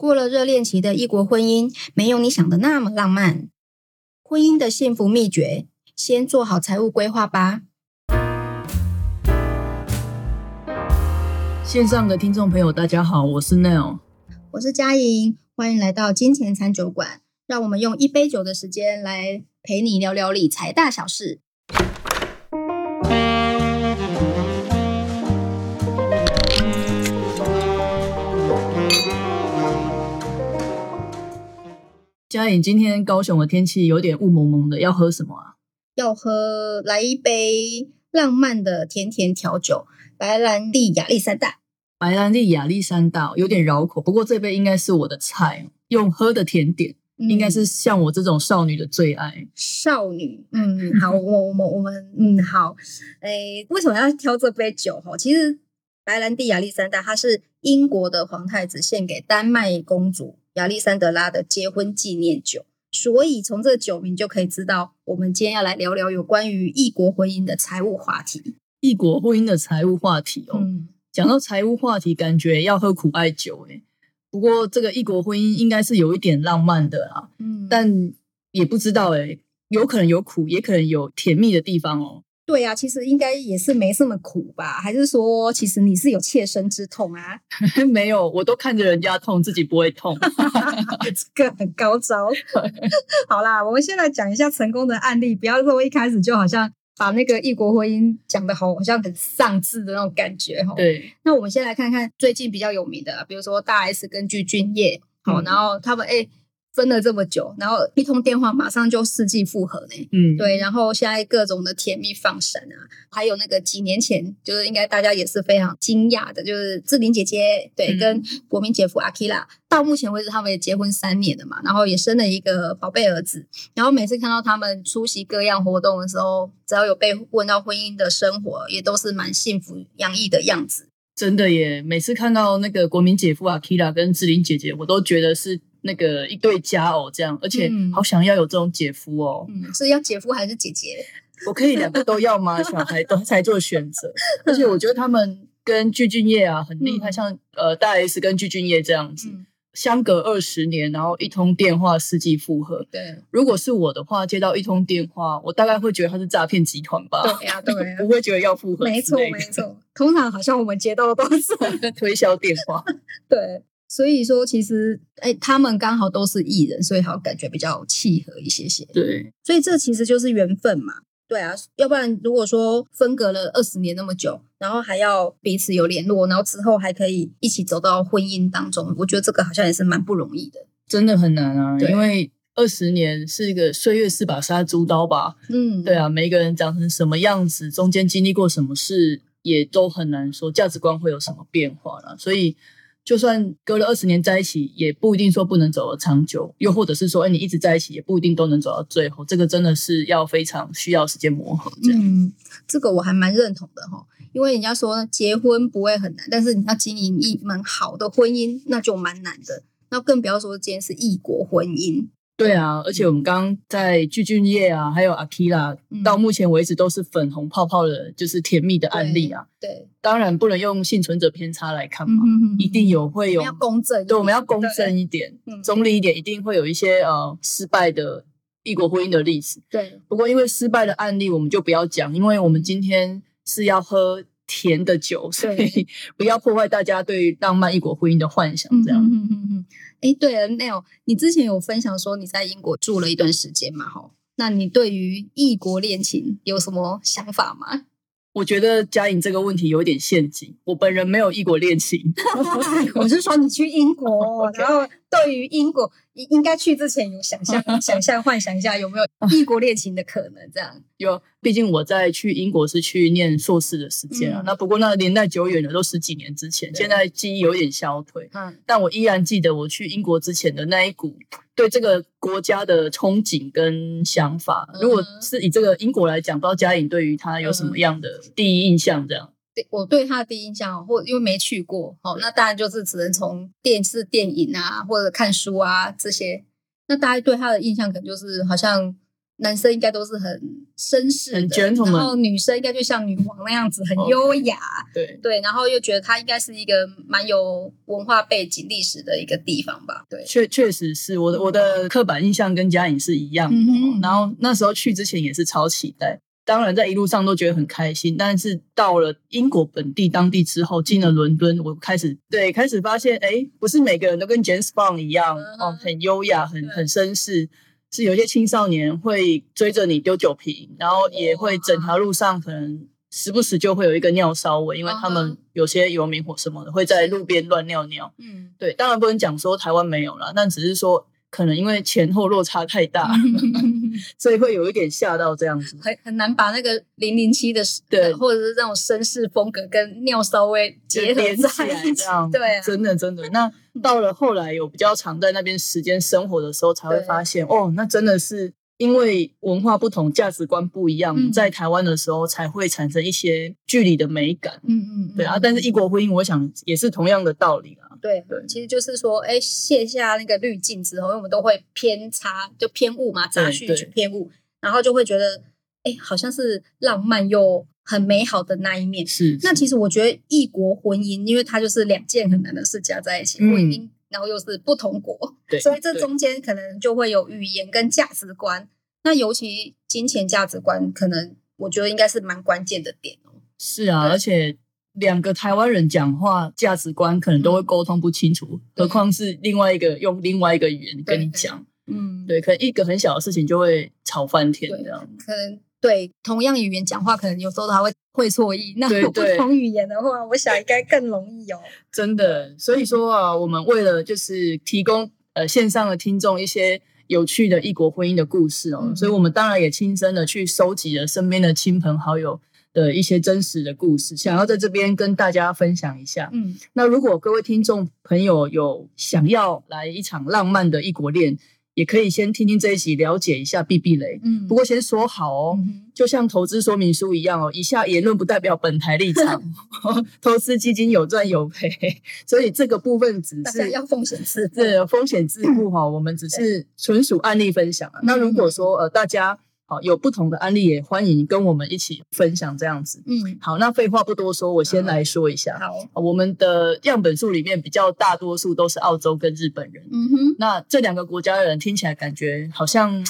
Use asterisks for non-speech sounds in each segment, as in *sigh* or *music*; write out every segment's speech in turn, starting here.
过了热恋期的异国婚姻，没有你想的那么浪漫。婚姻的幸福秘诀，先做好财务规划吧。线上的听众朋友，大家好，我是 Neil，我是佳莹，欢迎来到金钱餐酒馆。让我们用一杯酒的时间来陪你聊聊理财大小事。嘉颖，今天高雄的天气有点雾蒙蒙的，要喝什么啊？要喝来一杯浪漫的甜甜调酒，白兰地亚历山大。白兰地亚历山大有点绕口，不过这杯应该是我的菜，用喝的甜点，应该是像我这种少女的最爱。少女，嗯，好，我我们我们，嗯，好，诶，为什么要挑这杯酒？哈，其实白兰地亚历山大它是英国的皇太子献给丹麦公主。亚历山德拉的结婚纪念酒，所以从这酒名就可以知道，我们今天要来聊聊有关于异国婚姻的财务话题。异国婚姻的财务话题哦，讲到财务话题，感觉要喝苦艾酒诶。不过这个异国婚姻应该是有一点浪漫的啊，嗯，但也不知道诶，有可能有苦，也可能有甜蜜的地方哦。对呀，其实应该也是没这么苦吧？还是说，其实你是有切身之痛啊？*laughs* 没有，我都看着人家痛，自己不会痛 *laughs* *laughs* 这个很高招。好啦，我们先来讲一下成功的案例，不要说一开始就好像把那个异国婚姻讲的好，好像很丧志的那种感觉哈。对，那我们先来看看最近比较有名的，比如说大 S 跟具俊晔，好，然后他们哎。分了这么久，然后一通电话马上就世纪复合呢。嗯，对，然后现在各种的甜蜜放闪啊，还有那个几年前，就是应该大家也是非常惊讶的，就是志玲姐姐对跟国民姐夫阿基拉，到目前为止他们也结婚三年了嘛，然后也生了一个宝贝儿子。然后每次看到他们出席各样活动的时候，只要有被问到婚姻的生活，也都是蛮幸福洋溢的样子。真的耶，每次看到那个国民姐夫阿基拉跟志玲姐姐，我都觉得是。那个一对佳偶这样，而且好想要有这种姐夫哦。嗯，是要姐夫还是姐姐？我可以两个都要吗？*laughs* 小孩都才做选择。*laughs* 而且我觉得他们跟具俊晔啊很厉害，像呃大 S 跟具俊晔这样子，相隔二十年，然后一通电话四季复合。对，如果是我的话，接到一通电话，我大概会觉得他是诈骗集团吧。对呀，对，*laughs* 不会觉得要复合。没错，没错。通常好像我们接到的都是推销电话。对。所以说，其实哎，他们刚好都是艺人，所以好感觉比较契合一些些。对，所以这其实就是缘分嘛。对啊，要不然如果说分隔了二十年那么久，然后还要彼此有联络，然后之后还可以一起走到婚姻当中，我觉得这个好像也是蛮不容易的。真的很难啊，因为二十年是一个岁月是把杀猪刀吧。嗯，对啊，每一个人长成什么样子，中间经历过什么事，也都很难说价值观会有什么变化了。所以。就算隔了二十年在一起，也不一定说不能走得长久，又或者是说，哎，你一直在一起，也不一定都能走到最后。这个真的是要非常需要时间磨合。这样，这个我还蛮认同的哈，因为人家说结婚不会很难，但是你要经营一门好的婚姻，那就蛮难的。那更不要说今天是异国婚姻。对啊，而且我们刚刚在具俊晔啊，还有阿 k i a 到目前为止都是粉红泡泡的，就是甜蜜的案例啊。对，当然不能用幸存者偏差来看嘛，一定有会有要公正，对，我们要公正一点，中立一点，一定会有一些呃失败的异国婚姻的例子。对，不过因为失败的案例我们就不要讲，因为我们今天是要喝甜的酒，所以 *laughs* 不要破坏大家对浪漫异国婚姻的幻想。这样。哎，对了，Neil，你之前有分享说你在英国住了一段时间嘛？哈，那你对于异国恋情有什么想法吗？*laughs* 我觉得嘉颖这个问题有点陷阱。我本人没有异国恋情，*laughs* 我是说你去英国，*laughs* 然后对于英国。应应该去之前有想象、*laughs* 想象、幻想一下有没有异国恋情的可能？这样有，毕竟我在去英国是去念硕士的时间啊。那不过那年代久远了，都十几年之前，现在记忆有点消退。嗯，但我依然记得我去英国之前的那一股对这个国家的憧憬跟想法。如果是以这个英国来讲，不知道嘉颖对于他有什么样的第一印象？这样。我对他的第一印象，或因为没去过，哦，那当然就是只能从电视、电影啊，或者看书啊这些。那大家对他的印象可能就是好像男生应该都是很绅士的，然后女生应该就像女王那样子，很优雅。对对，然后又觉得他应该是一个蛮有文化背景、历史的一个地方吧。对，确确实是我的我的刻板印象跟嘉颖是一样。然后那时候去之前也是超期待，当然在一路上都觉得很开心。但是到了英国本地当地之后，进了伦敦，我开始对开始发现，哎，不是每个人都跟 James Bond 一样哦，很优雅，很很绅士。是有些青少年会追着你丢酒瓶，然后也会整条路上可能时不时就会有一个尿骚味，因为他们有些游民或什么的会在路边乱尿尿。嗯，对，当然不能讲说台湾没有了，但只是说。可能因为前后落差太大，*laughs* 所以会有一点吓到这样子，很很难把那个零零七的对，或者是这种绅士风格跟尿稍微结合在一起，对，真的真的。那到了后来有比较长在那边时间生活的时候，才会发现哦，那真的是因为文化不同、价值观不一样，在台湾的时候才会产生一些距离的美感。嗯嗯，对啊。但是异国婚姻，我想也是同样的道理啊。对对，其实就是说，哎，卸下那个滤镜之后，因为我们都会偏差，就偏误嘛，杂讯偏误，然后就会觉得，哎，好像是浪漫又很美好的那一面。是，那其实我觉得异国婚姻，因为它就是两件很难的事加在一起，婚姻，然后又是不同国，*laughs* 所以这中间可能就会有语言跟价值观，那尤其金钱价值观，可能我觉得应该是蛮关键的点哦。是啊，而且。两个台湾人讲话价值观可能都会沟通不清楚，何况是另外一个用另外一个语言跟你讲，嗯，对，可能一个很小的事情就会吵翻天这样。可能对同样语言讲话，可能有时候他会会错意。那不同语言的话，我想应该更容易哦。真的，所以说啊，我们为了就是提供呃线上的听众一些有趣的异国婚姻的故事哦，所以我们当然也亲身的去收集了身边的亲朋好友。的一些真实的故事，想要在这边跟大家分享一下。嗯，那如果各位听众朋友有想要来一场浪漫的异国恋，也可以先听听这一集，了解一下避避雷。嗯，不过先说好哦，就像投资说明书一样哦，以下言论不代表本台立场，*laughs* *laughs* 投资基金有赚有赔，所以这个部分只是要风险自负，风险自负哈，我们只是纯属案例分享啊。那如果说呃大家。好，有不同的案例也欢迎跟我们一起分享这样子。嗯，好，那废话不多说，我先来说一下。好，我们的样本数里面比较大多数都是澳洲跟日本人。嗯哼，那这两个国家的人听起来感觉好像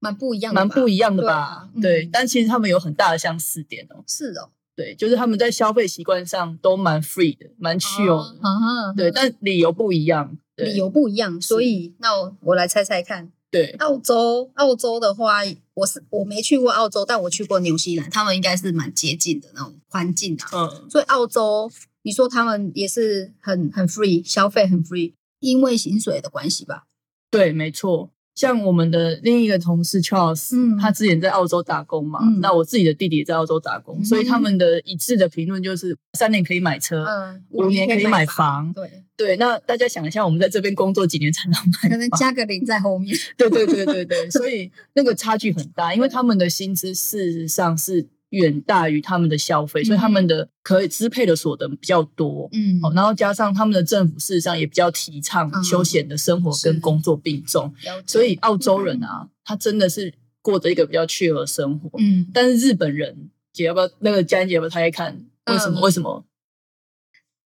蛮不一样，蛮不一样的吧？对，但其实他们有很大的相似点哦。是哦，对，就是他们在消费习惯上都蛮 free 的，蛮 chill 的。对，但理由不一样，理由不一样，所以那我我来猜猜看。对，澳洲，澳洲的话。我是我没去过澳洲，但我去过纽西兰，他们应该是蛮接近的那种环境啊。嗯，所以澳洲，你说他们也是很很 free，消费很 free，因为薪水的关系吧？对，没错。像我们的另一个同事 Charles，嗯，他之前在澳洲打工嘛，那我自己的弟弟也在澳洲打工，所以他们的一致的评论就是三年可以买车，嗯，五年可以买房，对对。那大家想一下，我们在这边工作几年才能买？可能加个零在后面。*laughs* 对对对对对，所以那个差距很大，因为他们的薪资事实上是。远大于他们的消费，所以他们的可以支配的所得比较多。嗯，好，然后加上他们的政府事实上也比较提倡休闲的生活跟工作并重，所以澳洲人啊，他真的是过着一个比较趣的生活。嗯，但是日本人，姐要不要那个佳姐要不要猜看为什么？为什么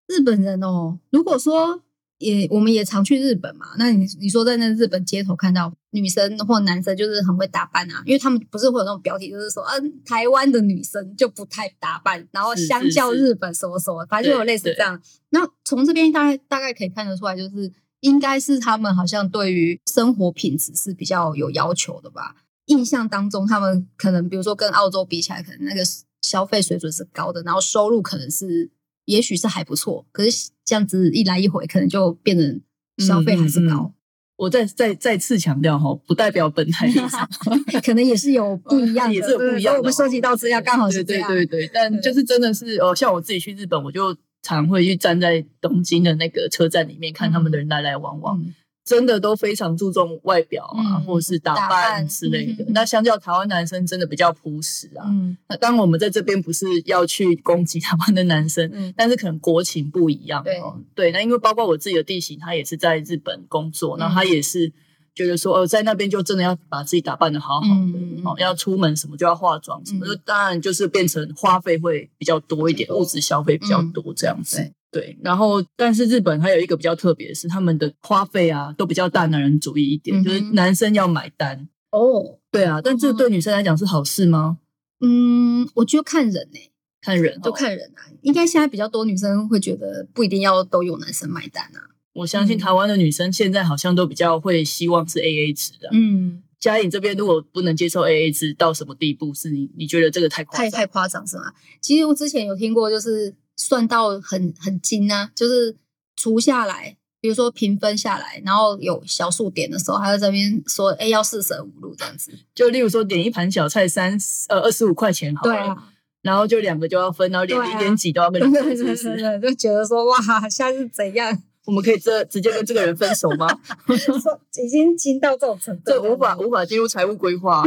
日本人哦？如果说。也，我们也常去日本嘛。那你你说在那日本街头看到女生或男生，就是很会打扮啊，因为他们不是会有那种标题，就是说，嗯，台湾的女生就不太打扮，然后相较日本什么什么，反正就有类似这样。那从这边大概大概可以看得出来，就是应该是他们好像对于生活品质是比较有要求的吧。印象当中，他们可能比如说跟澳洲比起来，可能那个消费水准是高的，然后收入可能是。也许是还不错，可是这样子一来一回，可能就变成消费还是高。我再再再次强调哈，不代表本台立场，*laughs* 可能也是有不一样的，*laughs* 也是有不一样。我们收集到资料刚好是这样，对对对。但就是真的是哦，像我自己去日本，我就常会去站在东京的那个车站里面看他们的人来来往往。真的都非常注重外表啊，或者是打扮之类的。那相较台湾男生，真的比较朴实啊。那当然，我们在这边不是要去攻击台湾的男生，但是可能国情不一样。对，对。那因为包括我自己的弟媳，他也是在日本工作，那他也是。觉得说，哦，在那边就真的要把自己打扮的好好的，哦，要出门什么就要化妆什么，就当然就是变成花费会比较多一点，物质消费比较多这样子。对，然后但是日本还有一个比较特别的是，他们的花费啊都比较大男人主义一点，就是男生要买单。哦，对啊，但这对女生来讲是好事吗？嗯，我觉得看人呢，看人都看人啊。应该现在比较多女生会觉得不一定要都有男生买单啊。我相信台湾的女生现在好像都比较会希望是 A A 制的。嗯，嘉颖这边如果不能接受 A A 制到什么地步？是你你觉得这个太太太夸张是吗？其实我之前有听过，就是算到很很精啊，就是除下来，比如说平分下来，然后有小数点的时候，还在这边说哎要四舍五入这样子。就例如说点一盘小菜三呃二十五块钱好了，然后就两个就要分，然后连零点几都要跟分，是不是？就觉得说哇，现在是怎样？我们可以这直接跟这个人分手吗？*laughs* 已经精到这种程度，这无法无法进入财务规划。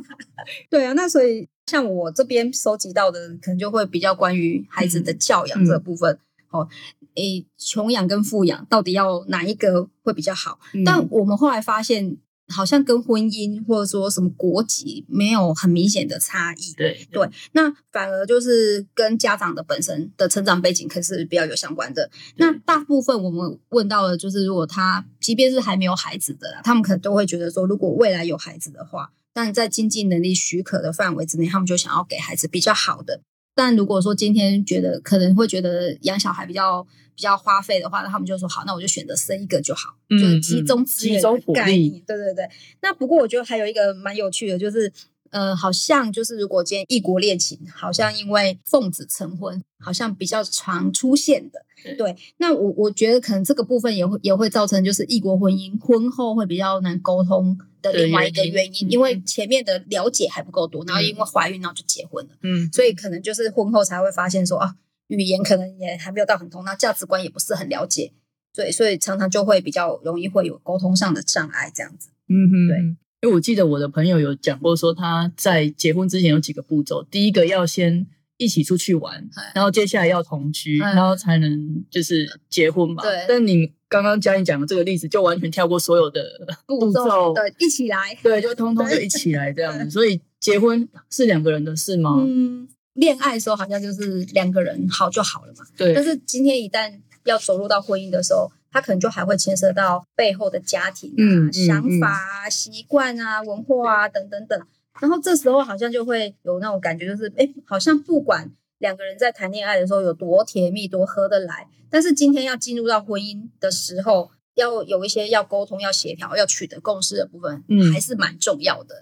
*laughs* 对啊，那所以像我这边收集到的，可能就会比较关于孩子的教养这部分。哦，诶，穷养跟富养到底要哪一个会比较好？但我们后来发现。好像跟婚姻或者说什么国籍没有很明显的差异，对对，那反而就是跟家长的本身的成长背景可是比较有相关的。那大部分我们问到的，就是如果他即便是还没有孩子的，他们可能都会觉得说，如果未来有孩子的话，但在经济能力许可的范围之内，他们就想要给孩子比较好的。但如果说今天觉得可能会觉得养小孩比较比较花费的话，那他们就说好，那我就选择生一个就好，就是集中资源概念。对对对。那不过我觉得还有一个蛮有趣的，就是呃，好像就是如果今天异国恋情，好像因为奉子成婚，好像比较常出现的。对。那我我觉得可能这个部分也会也会造成就是异国婚姻婚后会比较难沟通。的另外一个原因，因为前面的了解还不够多，然后因为怀孕，然后就结婚了，嗯，所以可能就是婚后才会发现说啊，语言可能也还没有到很通，那价值观也不是很了解，对，所以常常就会比较容易会有沟通上的障碍这样子，嗯哼，对，因为我记得我的朋友有讲过说他在结婚之前有几个步骤，第一个要先。一起出去玩，然后接下来要同居，然后才能就是结婚嘛。对。但你刚刚嘉颖讲的这个例子，就完全跳过所有的 *laughs* 步骤，对，一起来，对，就通通就一起来这样子。所以结婚是两个人的事吗？嗯，恋爱的时候好像就是两个人好就好了嘛。对。但是今天一旦要走入到婚姻的时候，他可能就还会牵涉到背后的家庭啊、想法啊、习惯啊、文化啊等等等。然后这时候好像就会有那种感觉，就是哎，好像不管两个人在谈恋爱的时候有多甜蜜、多合得来，但是今天要进入到婚姻的时候，要有一些要沟通、要协调、要取得共识的部分，嗯，还是蛮重要的。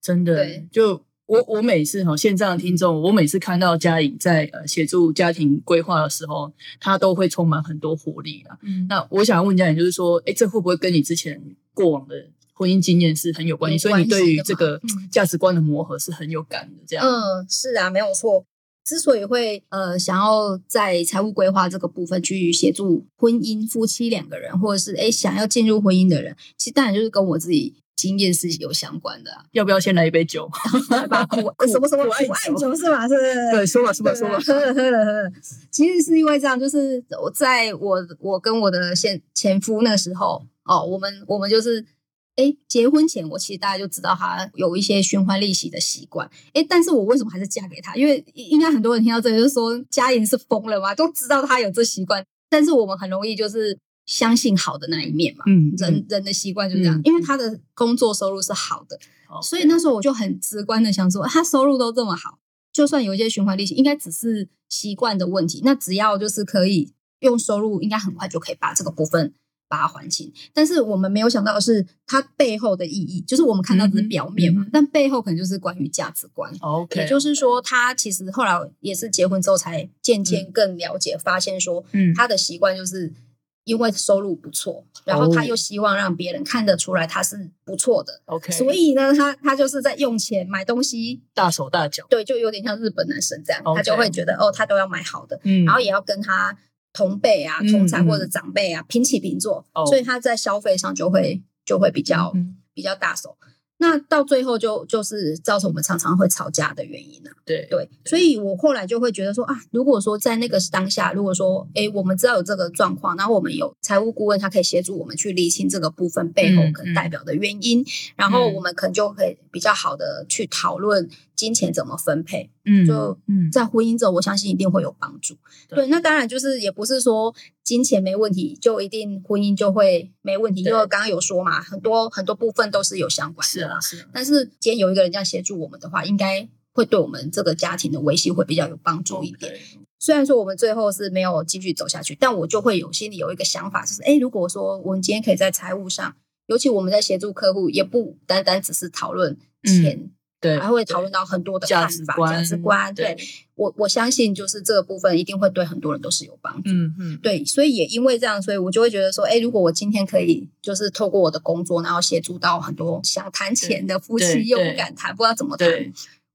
真的，就我我每次哈线上的听众，我每次看到嘉颖在呃协助家庭规划的时候，他都会充满很多活力啊。嗯，那我想问嘉颖，就是说，哎，这会不会跟你之前过往的？婚姻经验是很有关系，所以你对于这个价值观的磨合是很有感的。这样，嗯，是啊，没有错。之所以会呃想要在财务规划这个部分去协助婚姻夫妻两个人，或者是哎想要进入婚姻的人，其实当然就是跟我自己经验是有相关的。要不要先来一杯酒？*laughs* *laughs* 什么什么苦爱酒是吧？是，对，说吧，说吧，说吧。*laughs* 喝了，喝了，喝了。其实是因为这样，就是我在我我跟我的现前夫那时候哦，我们我们就是。哎，结婚前我其实大家就知道他有一些循环利息的习惯。哎，但是我为什么还是嫁给他？因为应该很多人听到这个就说嘉莹是疯了吗，都知道他有这习惯。但是我们很容易就是相信好的那一面嘛。嗯，人人的习惯就这样，因为他的工作收入是好的，所以那时候我就很直观的想说，他收入都这么好，就算有一些循环利息，应该只是习惯的问题。那只要就是可以用收入，应该很快就可以把这个部分。把它还清，但是我们没有想到的是，它背后的意义，就是我们看到只是表面嘛，但背后可能就是关于价值观。OK，也就是说，他其实后来也是结婚之后才渐渐更了解，发现说，嗯，他的习惯就是因为收入不错，然后他又希望让别人看得出来他是不错的。OK，所以呢，他他就是在用钱买东西大手大脚，对，就有点像日本男生这样，他就会觉得哦，他都要买好的，嗯，然后也要跟他。同辈啊，同才或者长辈啊，平起平坐，所以他在消费上就会就会比较比较大手。那到最后就就是造成我们常常会吵架的原因啊。对对，所以我后来就会觉得说啊，如果说在那个当下，如果说哎，我们知道有这个状况，然后我们有财务顾问，他可以协助我们去理清这个部分背后可能代表的原因，然后我们可能就可以比较好的去讨论金钱怎么分配。嗯，就在婚姻中，我相信一定会有帮助。对，那当然就是也不是说金钱没问题就一定婚姻就会没问题，因为刚刚有说嘛，很多很多部分都是有相关的。是啊，是。但是今天有一个人这样协助我们的话，应该会对我们这个家庭的维系会比较有帮助一点。虽然说我们最后是没有继续走下去，但我就会有心里有一个想法，就是哎，如果说我们今天可以在财务上，尤其我们在协助客户，也不单单只是讨论钱。对，还会讨论到很多的看法、价值观。对我，我相信就是这个部分一定会对很多人都是有帮助。嗯嗯，对，所以也因为这样，所以我就会觉得说，哎，如果我今天可以就是透过我的工作，然后协助到很多想谈钱的夫妻又不敢谈，不知道怎么谈。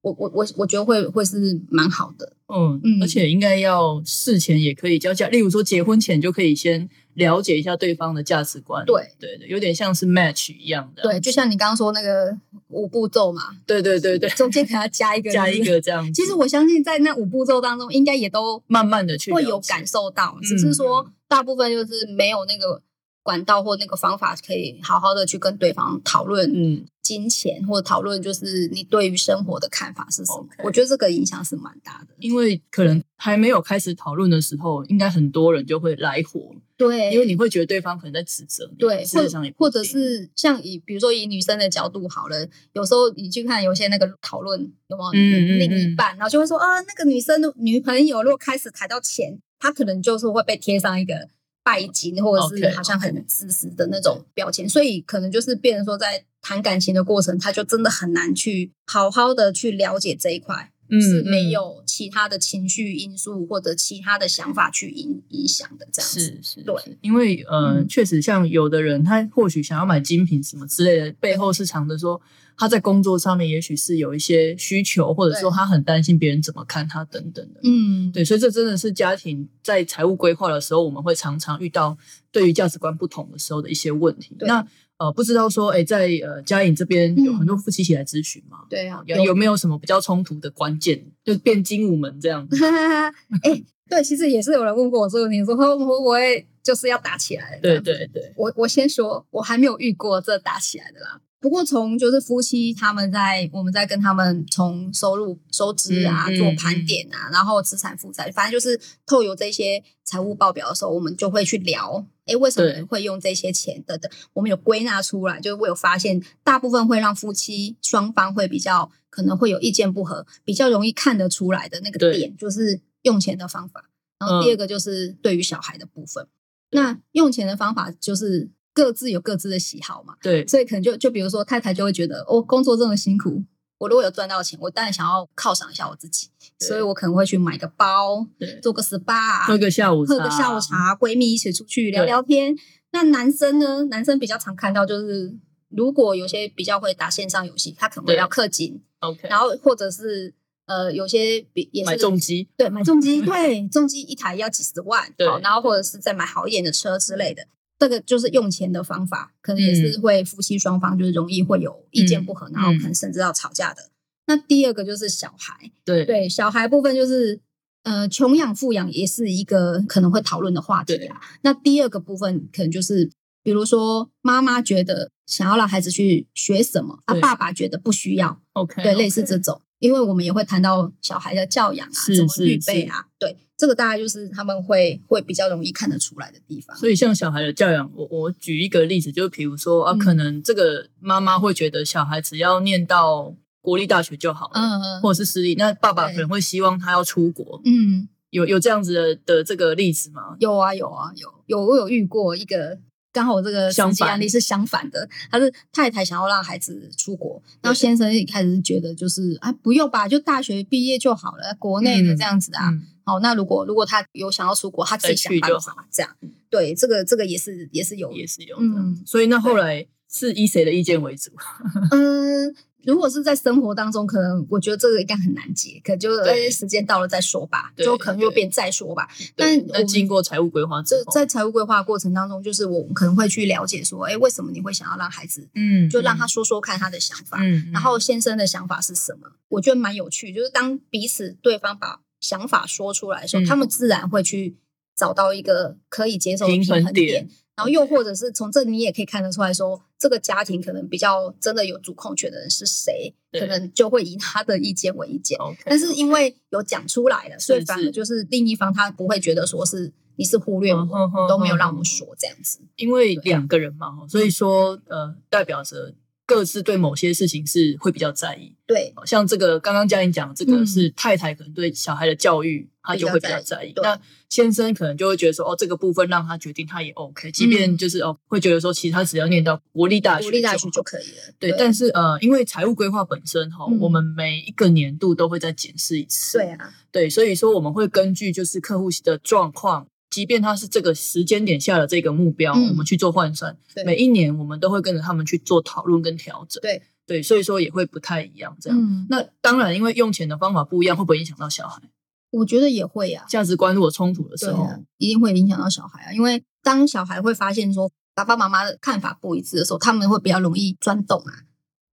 我我我我觉得会会是蛮好的。嗯嗯，而且应该要事前也可以交价，例如说结婚前就可以先。了解一下对方的价值观，对。对对，有点像是 match 一样的。对，就像你刚刚说那个五步骤嘛，对对对对，中间给他加一个 *laughs* 加一个这样。其实我相信在那五步骤当中，应该也都慢慢的去会有感受到，只是说大部分就是没有那个管道或那个方法可以好好的去跟对方讨论，嗯。金钱或者讨论，就是你对于生活的看法是什么？我觉得这个影响是蛮大的。因为可能还没有开始讨论的时候，应该很多人就会来火。对，因为你会觉得对方可能在指责你。对，事实上或者是像以比如说以女生的角度好了，有时候你去看有些那个讨论有没有另一半，然后就会说啊，那个女生女朋友如果开始谈到钱，她可能就是会被贴上一个。拜金，或者是好像很自私的那种表情，所以可能就是变成说，在谈感情的过程，他就真的很难去好好的去了解这一块，是没有其他的情绪因素或者其他的想法去影影响的这样子。是是，对，因为呃，确实像有的人，他或许想要买精品什么之类的，背后是藏着说。他在工作上面也许是有一些需求，或者说他很担心别人怎么看他等等的。嗯，对，所以这真的是家庭在财务规划的时候，我们会常常遇到对于价值观不同的时候的一些问题。那呃，不知道说，哎，在呃嘉颖这边有很多夫妻一起来咨询吗？对啊，有有没有什么比较冲突的关键，就变精武门这样？*laughs* 哎，对，其实也是有人问过我这个问题，说 *laughs* 会不会就是要打起来？对对对，我我先说，我还没有遇过这打起来的啦。不过，从就是夫妻他们在我们在跟他们从收入收支啊做盘点啊，然后资产负债，反正就是透有这些财务报表的时候，我们就会去聊，哎，为什么会用这些钱等等，我们有归纳出来，就是我有发现，大部分会让夫妻双方会比较可能会有意见不合，比较容易看得出来的那个点，就是用钱的方法。然后第二个就是对于小孩的部分，那用钱的方法就是。各自有各自的喜好嘛，对，所以可能就就比如说太太就会觉得，哦工作这么辛苦，我如果有赚到钱，我当然想要犒赏一下我自己，所以我可能会去买个包，做个 SPA，喝个下午喝个下午茶，闺蜜一起出去聊聊天。那男生呢？男生比较常看到就是，如果有些比较会打线上游戏，他可能会要氪金，OK，然后或者是呃有些比也是买重机，对，买重机，*laughs* 对，重机一台要几十万，对，然后或者是再买好一点的车之类的。这个就是用钱的方法，可能也是会夫妻双方就是容易会有意见不合，然后可能甚至要吵架的。那第二个就是小孩，对对，小孩部分就是呃穷养富养也是一个可能会讨论的话题啊。那第二个部分可能就是比如说妈妈觉得想要让孩子去学什么，啊爸爸觉得不需要，OK，对，类似这种。因为我们也会谈到小孩的教养啊，怎么预备啊，对，这个大概就是他们会会比较容易看得出来的地方。所以像小孩的教养，我我举一个例子，就是比如说啊，可能这个妈妈会觉得小孩只要念到国立大学就好了，嗯，或者是私立，那爸爸可能会希望他要出国，嗯，有有这样子的的这个例子吗？有啊，有啊，有有我有遇过一个。刚好我这个实际案例是相反的，他是太太想要让孩子出国，然后先生一开始是觉得就是啊不用吧，就大学毕业就好了，国内的这样子啊。好，那如果如果他有想要出国，他自己想办法这样。对，这个这个也是也是有也是有。嗯，所以那后来是以谁的意见为主？*laughs* 嗯，如果是在生活当中，可能我觉得这个应该很难解，可就哎时间到了再说吧，就可能又变再说吧。但那经过财务规划，这在财务规划过程当中，就是我可能会去了解说，哎，为什么你会想要让孩子，嗯，就让他说说看他的想法，嗯，然后先生的想法是什么？我觉得蛮有趣，就是当彼此对方把想法说出来的时候，他们自然会去找到一个可以接受的平衡点。然后又或者是从这你也可以看得出来说，这个家庭可能比较真的有主控权的人是谁，可能就会以他的意见为意见。但是因为有讲出来了，所以反而就是另一方他不会觉得说是你是忽略我，都没有让我们说这样子。因为两个人嘛，所以说呃，代表着。各自对某些事情是会比较在意，对，像这个刚刚嘉颖讲，这个是太太可能对小孩的教育，他就会比较在意。那先生可能就会觉得说，哦，这个部分让他决定，他也 OK，即便就是哦，会觉得说，其实他只要念到国立大学，国立大学就可以了。对，但是呃，因为财务规划本身哈，我们每一个年度都会再检视一次，对啊，对，所以说我们会根据就是客户的状况。即便他是这个时间点下的这个目标，我们去做换算，每一年我们都会跟着他们去做讨论跟调整。对对，所以说也会不太一样。这样，那当然，因为用钱的方法不一样，会不会影响到小孩？我觉得也会呀。价值观如果冲突的时候，一定会影响到小孩啊。因为当小孩会发现说爸爸妈妈的看法不一致的时候，他们会比较容易钻洞啊。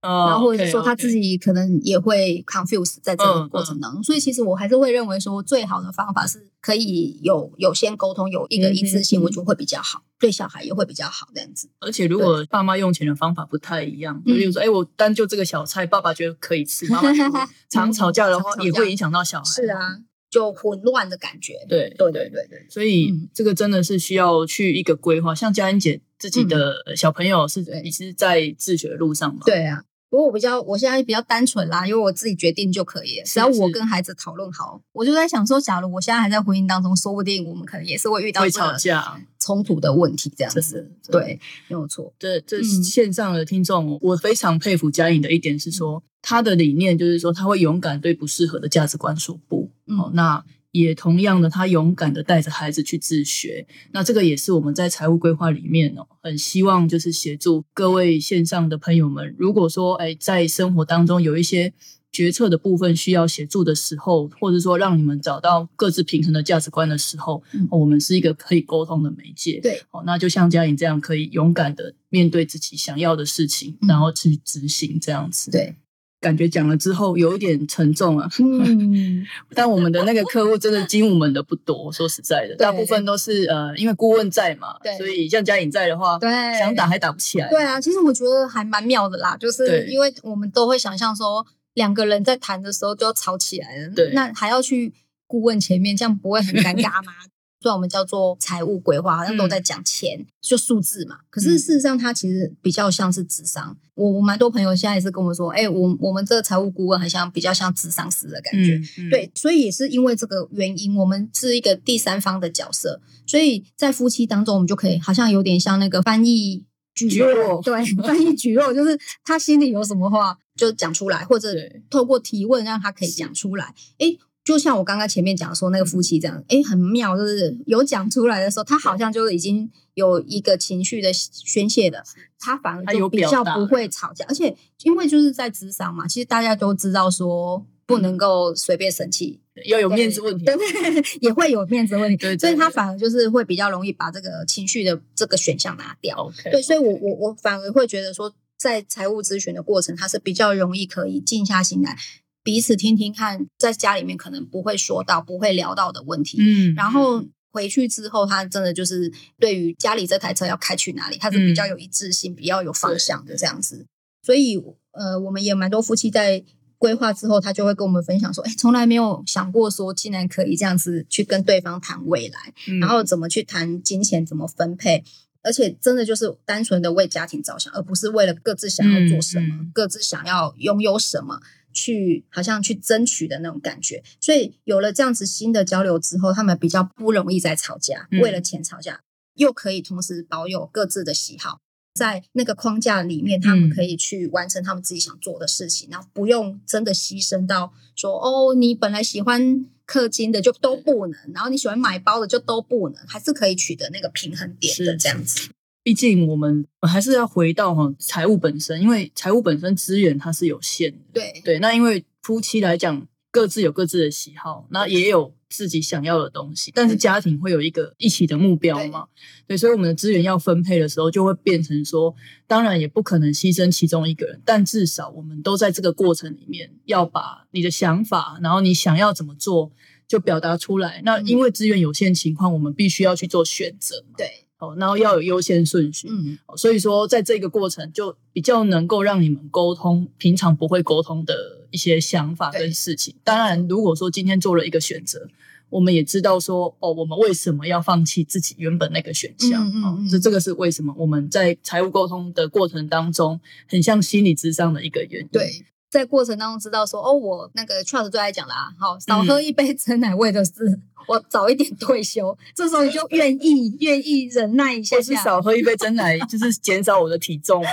然后或者说他自己可能也会 confuse 在这个过程当中，所以其实我还是会认为说最好的方法是可以有有先沟通，有一个一致性，我觉得会比较好，对小孩也会比较好这样子。而且如果爸妈用钱的方法不太一样，比如说哎，我单就这个小菜，爸爸觉得可以吃，妈妈 *laughs* 常吵架的话也会影响到小孩。是啊，就混乱的感觉。对对对对对，所以这个真的是需要去一个规划。像佳音姐自己的小朋友是你是在自学路上嘛？对啊。不过我比较，我现在比较单纯啦，因为我自己决定就可以了。只要我跟孩子讨论好，我就在想说，假如我现在还在婚姻当中，说不定我们可能也是会遇到会吵架、冲突的问题，这样子。对，没有错。这这线上的听众，我非常佩服嘉颖的一点是说，他的理念就是说，他会勇敢对不适合的价值观说不。哦，那。也同样的，他勇敢的带着孩子去自学，那这个也是我们在财务规划里面哦，很希望就是协助各位线上的朋友们，如果说哎，在生活当中有一些决策的部分需要协助的时候，或者说让你们找到各自平衡的价值观的时候，我们是一个可以沟通的媒介。对，哦，那就像嘉颖这样，可以勇敢的面对自己想要的事情，然后去执行这样子。对。感觉讲了之后有一点沉重啊，嗯，*laughs* 但我们的那个客户真的精我们的不多，说实在的，大部分都是呃，因为顾问在嘛，对，所以像嘉颖在的话，对，想打还打不起来。对啊，其实我觉得还蛮妙的啦，就是因为我们都会想象说两个人在谈的时候就要吵起来了，对，那还要去顾问前面，这样不会很尴尬吗？虽然我们叫做财务规划，好像都在讲钱，就数字嘛。可是事实上，它其实比较像是智商。我我蛮多朋友现在也是跟我说，哎，我我们这个财务顾问很像比较像智商师的感觉。对，所以也是因为这个原因，我们是一个第三方的角色，所以在夫妻当中，我们就可以好像有点像那个翻译举弱，对，翻译举弱，就是他心里有什么话就讲出来，或者透过提问让他可以讲出来。哎。就像我刚刚前面讲说那个夫妻这样，哎，很妙，就是有讲出来的时候，他好像就已经有一个情绪的宣泄的，他反而就比较不会吵架，而且因为就是在职场嘛，其实大家都知道说不能够随便生气，要有面子问题，对对，也会有面子问题，*laughs* 所以他反而就是会比较容易把这个情绪的这个选项拿掉。对，所以我我我反而会觉得说，在财务咨询的过程，他是比较容易可以静下心来。彼此听听看，在家里面可能不会说到、不会聊到的问题。嗯，然后回去之后，他真的就是对于家里这台车要开去哪里，他是比较有一致性、比较有方向的这样子。所以，呃，我们也蛮多夫妻在规划之后，他就会跟我们分享说：“哎，从来没有想过说，竟然可以这样子去跟对方谈未来，然后怎么去谈金钱，怎么分配，而且真的就是单纯的为家庭着想，而不是为了各自想要做什么，各自想要拥有什么。”去好像去争取的那种感觉，所以有了这样子新的交流之后，他们比较不容易再吵架，为了钱吵架，又可以同时保有各自的喜好，在那个框架里面，他们可以去完成他们自己想做的事情，然后不用真的牺牲到说哦，你本来喜欢氪金的就都不能，然后你喜欢买包的就都不能，还是可以取得那个平衡点的这样子。毕竟我们还是要回到哈财务本身，因为财务本身资源它是有限的。对对，那因为夫妻来讲，各自有各自的喜好，那也有自己想要的东西，但是家庭会有一个一起的目标嘛？对，所以我们的资源要分配的时候，就会变成说，当然也不可能牺牲其中一个人，但至少我们都在这个过程里面，要把你的想法，然后你想要怎么做，就表达出来。那因为资源有限情况，我们必须要去做选择。对。哦，然后要有优先顺序，嗯，所以说在这个过程就比较能够让你们沟通平常不会沟通的一些想法跟事情。当然，如果说今天做了一个选择，我们也知道说，哦，我们为什么要放弃自己原本那个选项？嗯嗯，这这个是为什么？我们在财务沟通的过程当中，很像心理智商的一个原因。对。在过程当中知道说哦，我那个 trust 最爱讲啦，好少喝一杯真奶，味的是我早一点退休。这时候你就愿意愿意忍耐一下，或是少喝一杯真奶，就是减少我的体重嘛。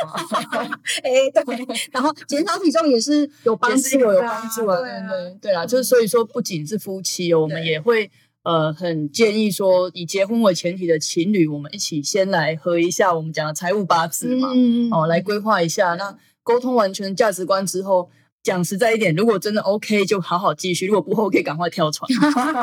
*laughs* 哎，对，然后减少体重也是有帮助，有帮助啊。对对对啦，就是所以说，不仅是夫妻，我们也会呃很建议说，以结婚为前提的情侣，我们一起先来喝一下我们讲的财务八字嘛，嗯哦，来规划一下那。沟通完全价值观之后，讲实在一点，如果真的 OK，就好好继续；如果不 OK，赶快跳船，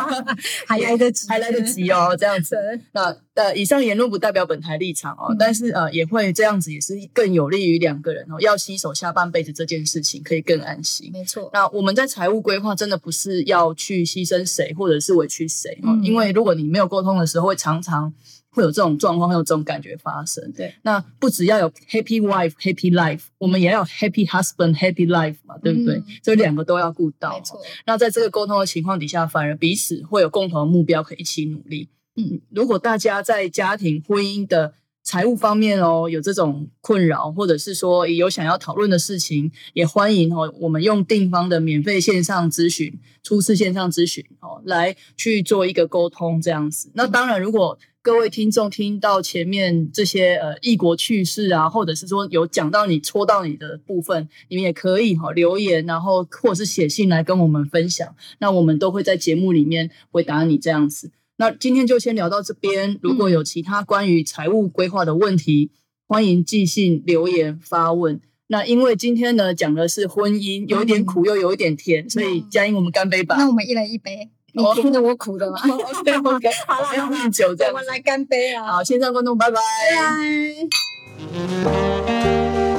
*laughs* 还来得及，*laughs* 还来得及哦。这样子，那呃，以上言论不代表本台立场哦，但是呃，也会这样子，也是更有利于两个人哦，要携手下半辈子这件事情可以更安心。没错。那我们在财务规划，真的不是要去牺牲谁，或者是委屈谁哦，因为如果你没有沟通的时候，会常常。会有这种状况，会有这种感觉发生。对，那不只要有 happy wife happy life，我们也要 happy husband happy life 嘛，对不对？所以两个都要顾到。没错。那在这个沟通的情况底下，反而彼此会有共同的目标，可以一起努力。嗯，如果大家在家庭婚姻的财务方面哦有这种困扰，或者是说有想要讨论的事情，也欢迎哦，我们用定方的免费线上咨询、初次线上咨询哦，来去做一个沟通这样子。那当然，如果各位听众听到前面这些呃异国趣事啊，或者是说有讲到你戳到你的部分，你们也可以哈留言，然后或者是写信来跟我们分享，那我们都会在节目里面回答你这样子。那今天就先聊到这边，如果有其他关于财务规划的问题，欢迎寄信留言发问。那因为今天呢讲的是婚姻，有一点苦又有一点甜，所以嘉音我们干杯吧。那我们一人一杯。你听得我苦的吗？*laughs* 对，OK，*laughs* 好了，要敬酒这样。我们来干杯啊！好，线上观众，拜拜。拜拜。